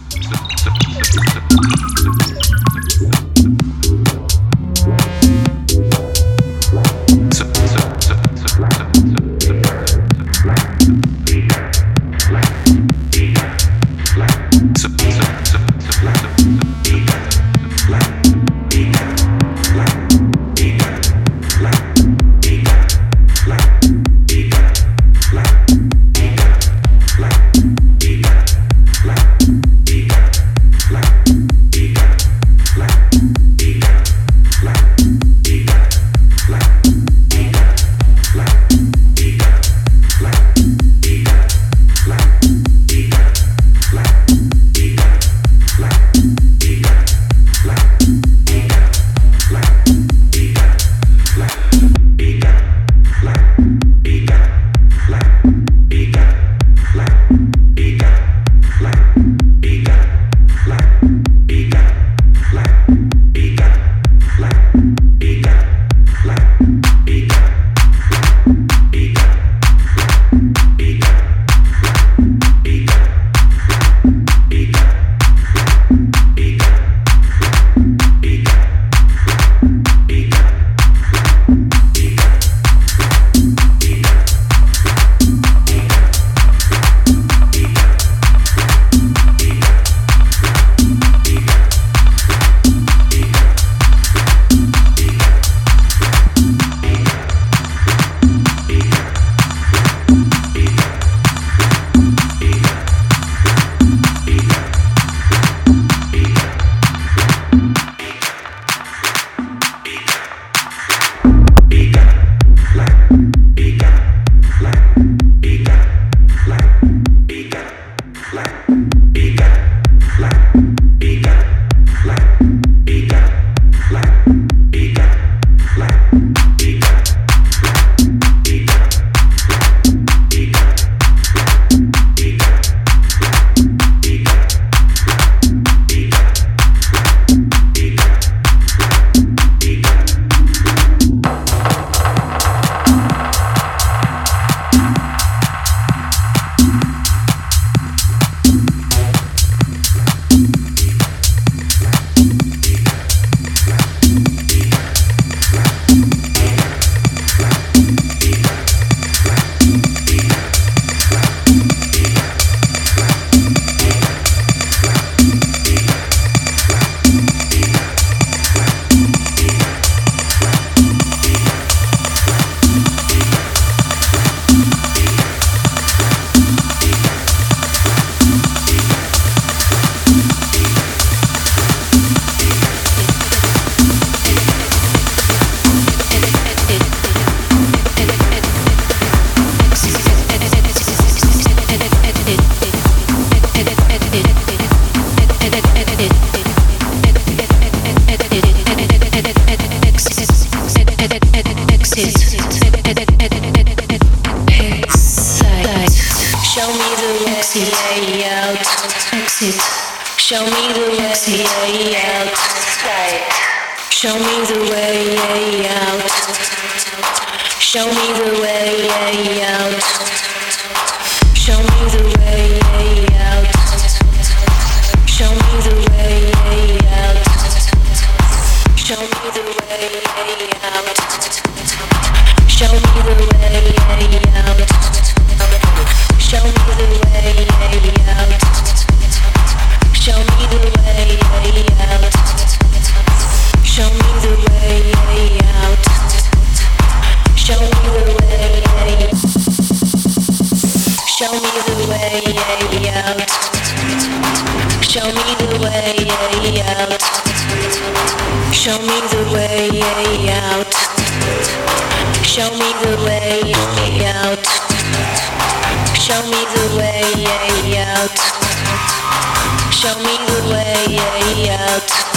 Peace. Show me the way out. Show me the way out. Show me the way out. out.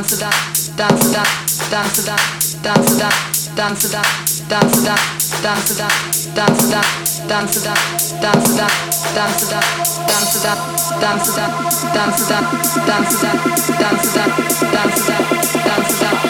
Dance da dance da dance da dance da dance da dance da dance da dance da dance da dance da dance da dance da dance da dance da dance da dance da dance da dance da dance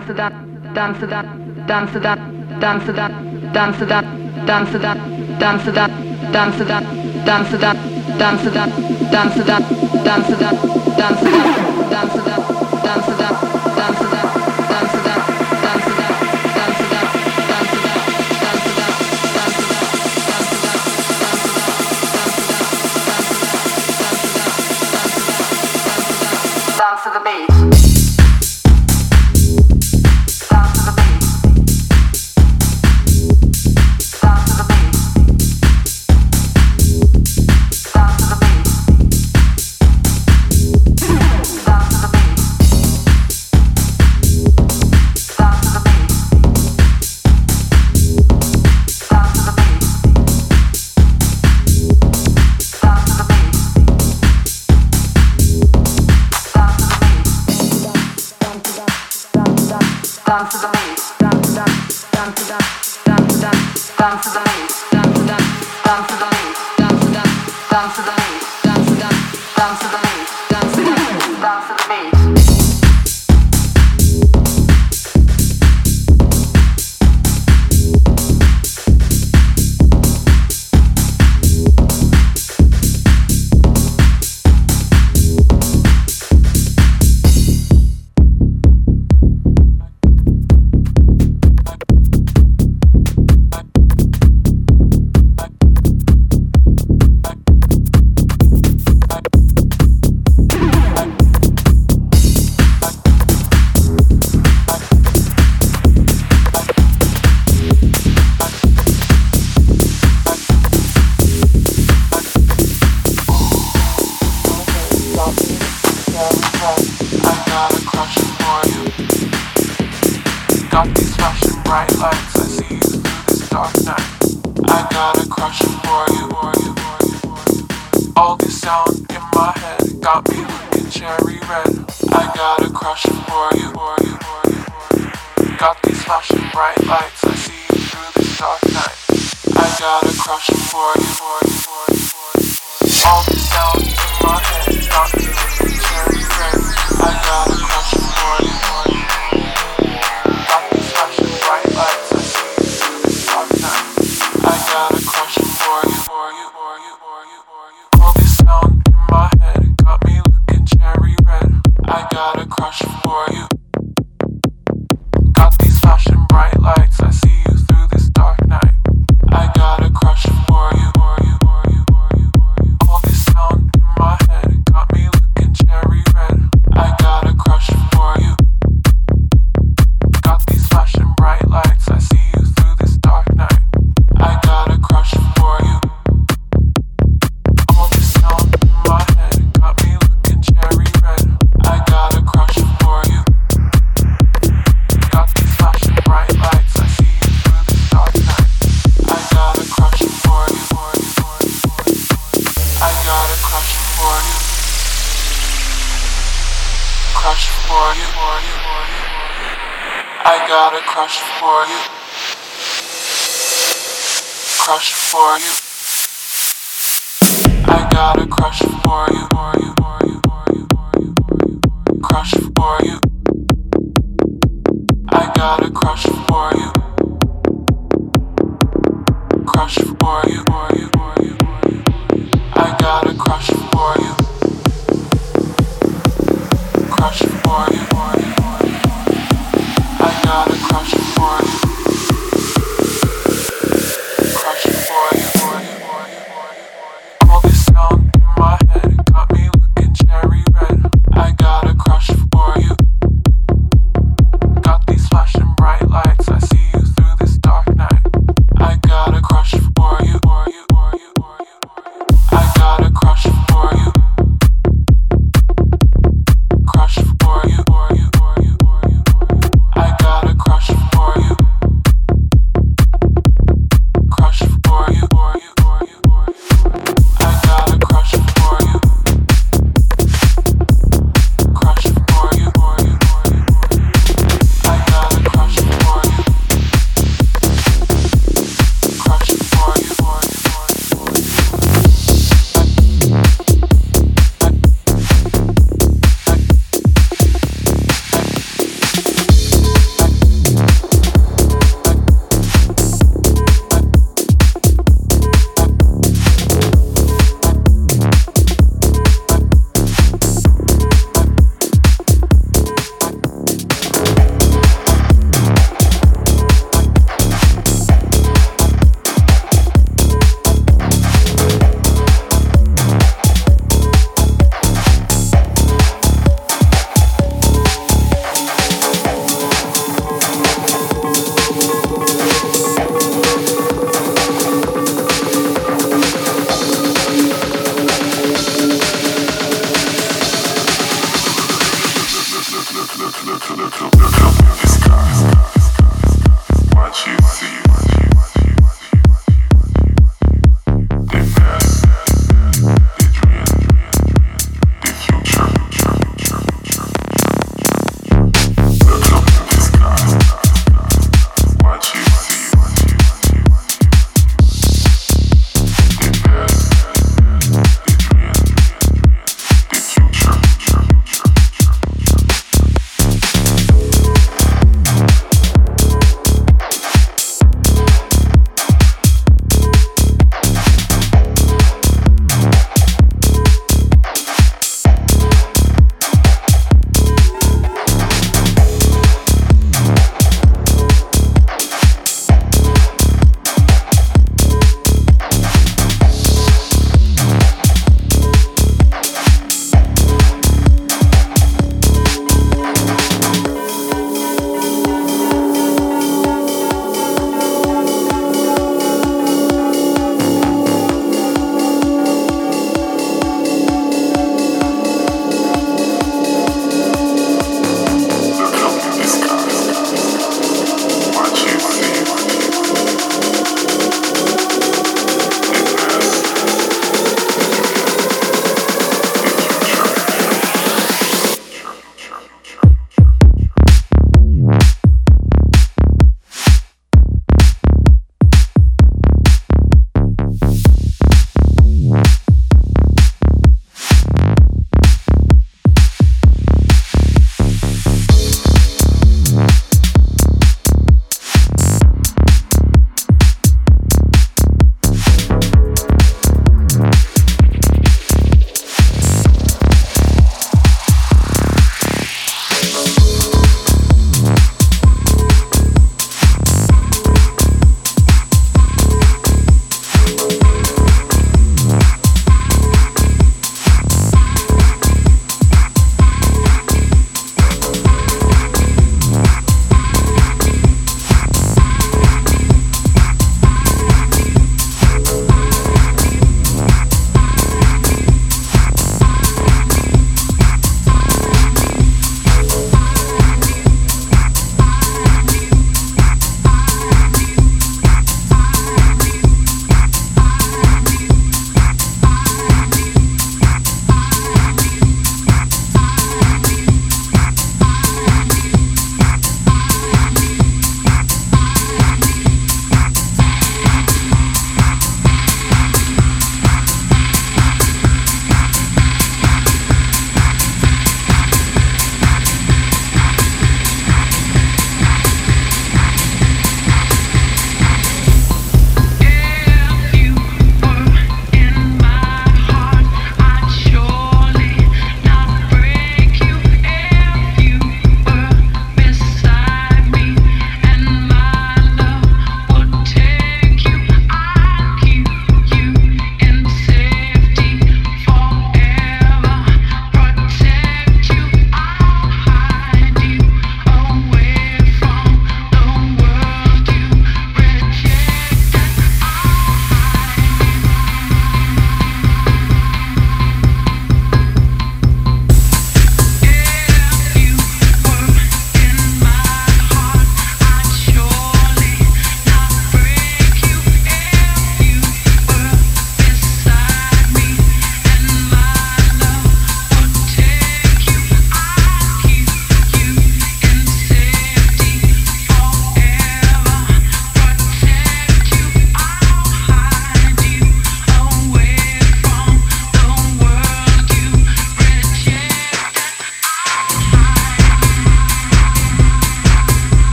danse da, danse da, danse da, danse da, danse da, danse da, danse da, danse da, danse da, danse da, danse da, danse da, danse da, danse da, danse da.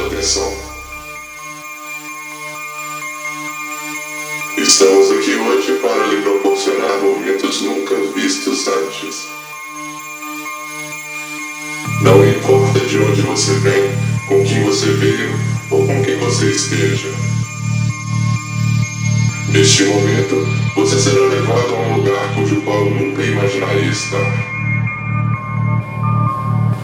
pela atenção. Estamos aqui hoje para lhe proporcionar momentos nunca vistos antes. Não importa de onde você vem, com quem você veio ou com quem você esteja. Neste momento, você será levado a um lugar cujo qual nunca imaginaria estar.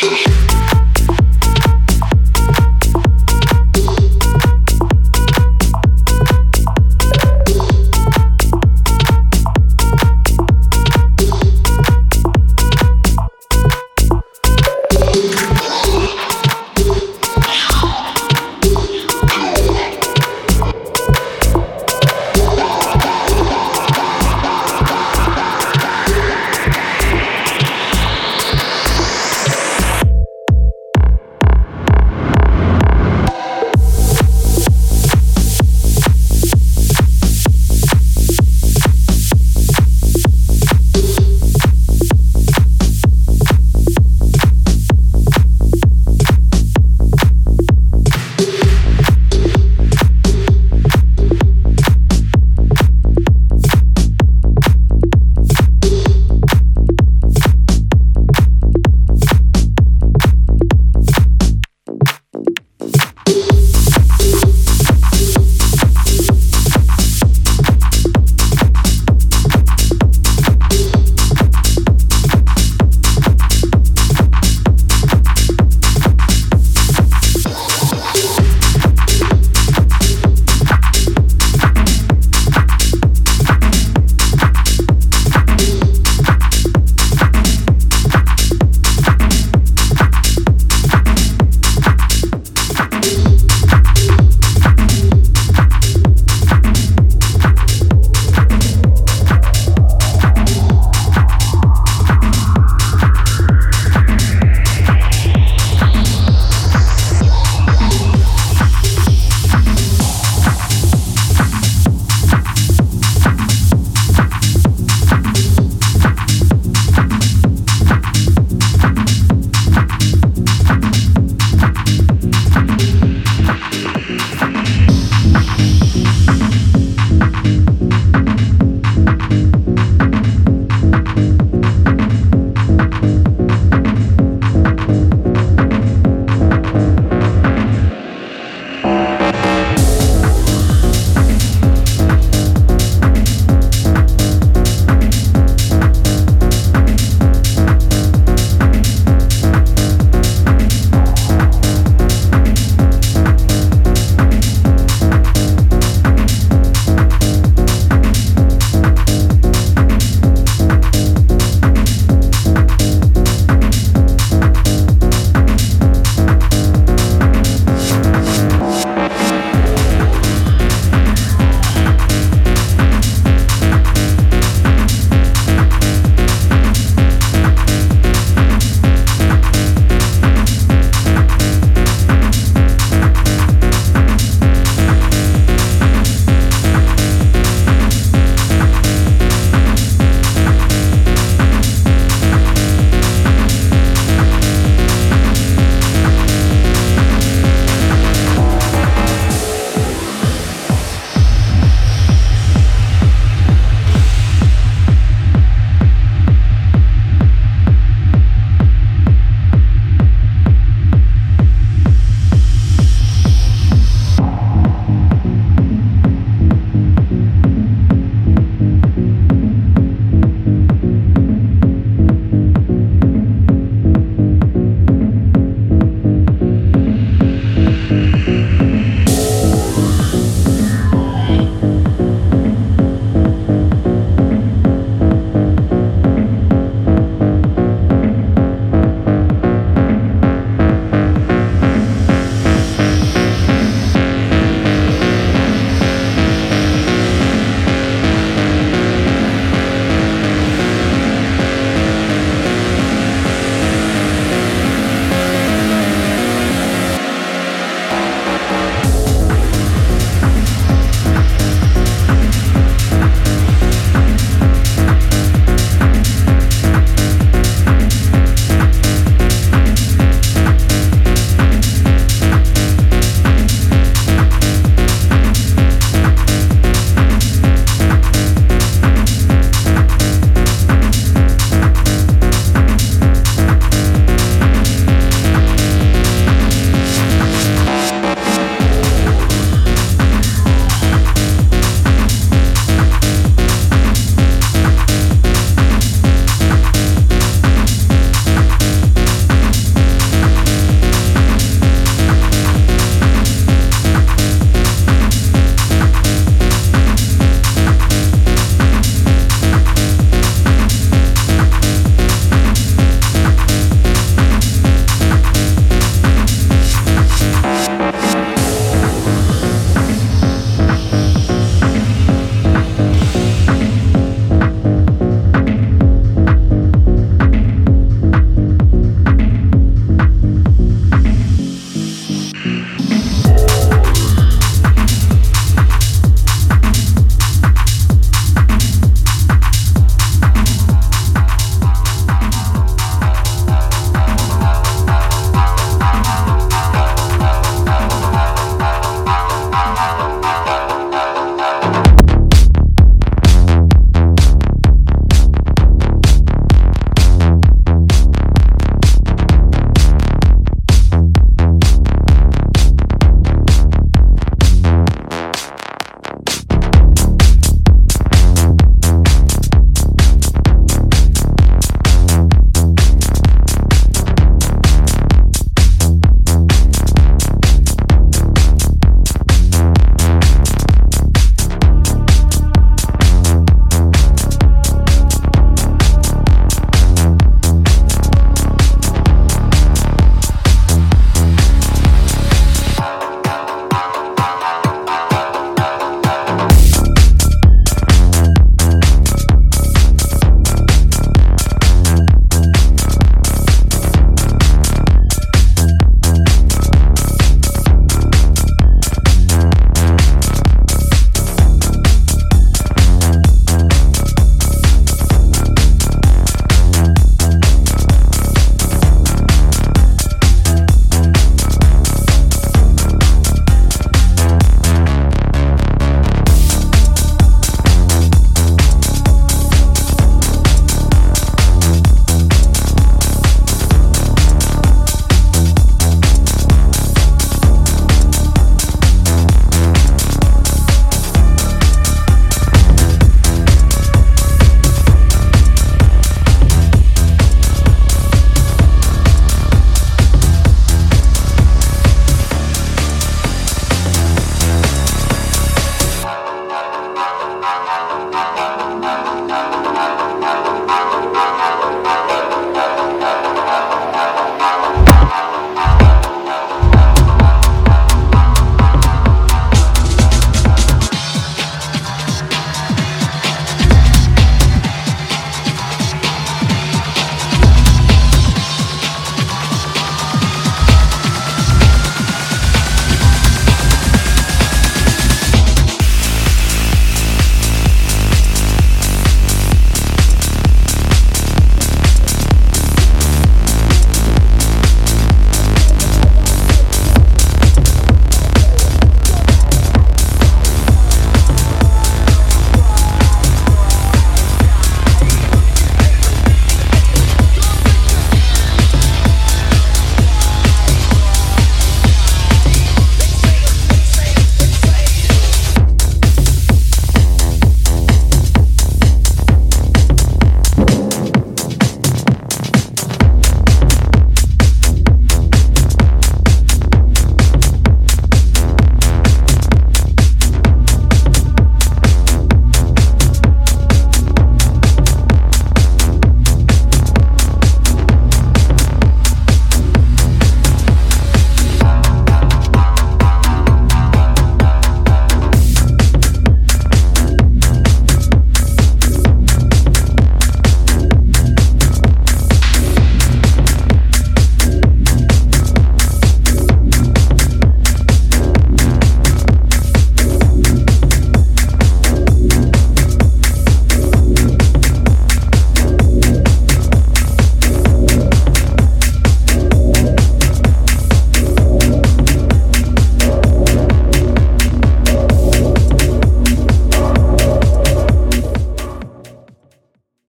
Shh.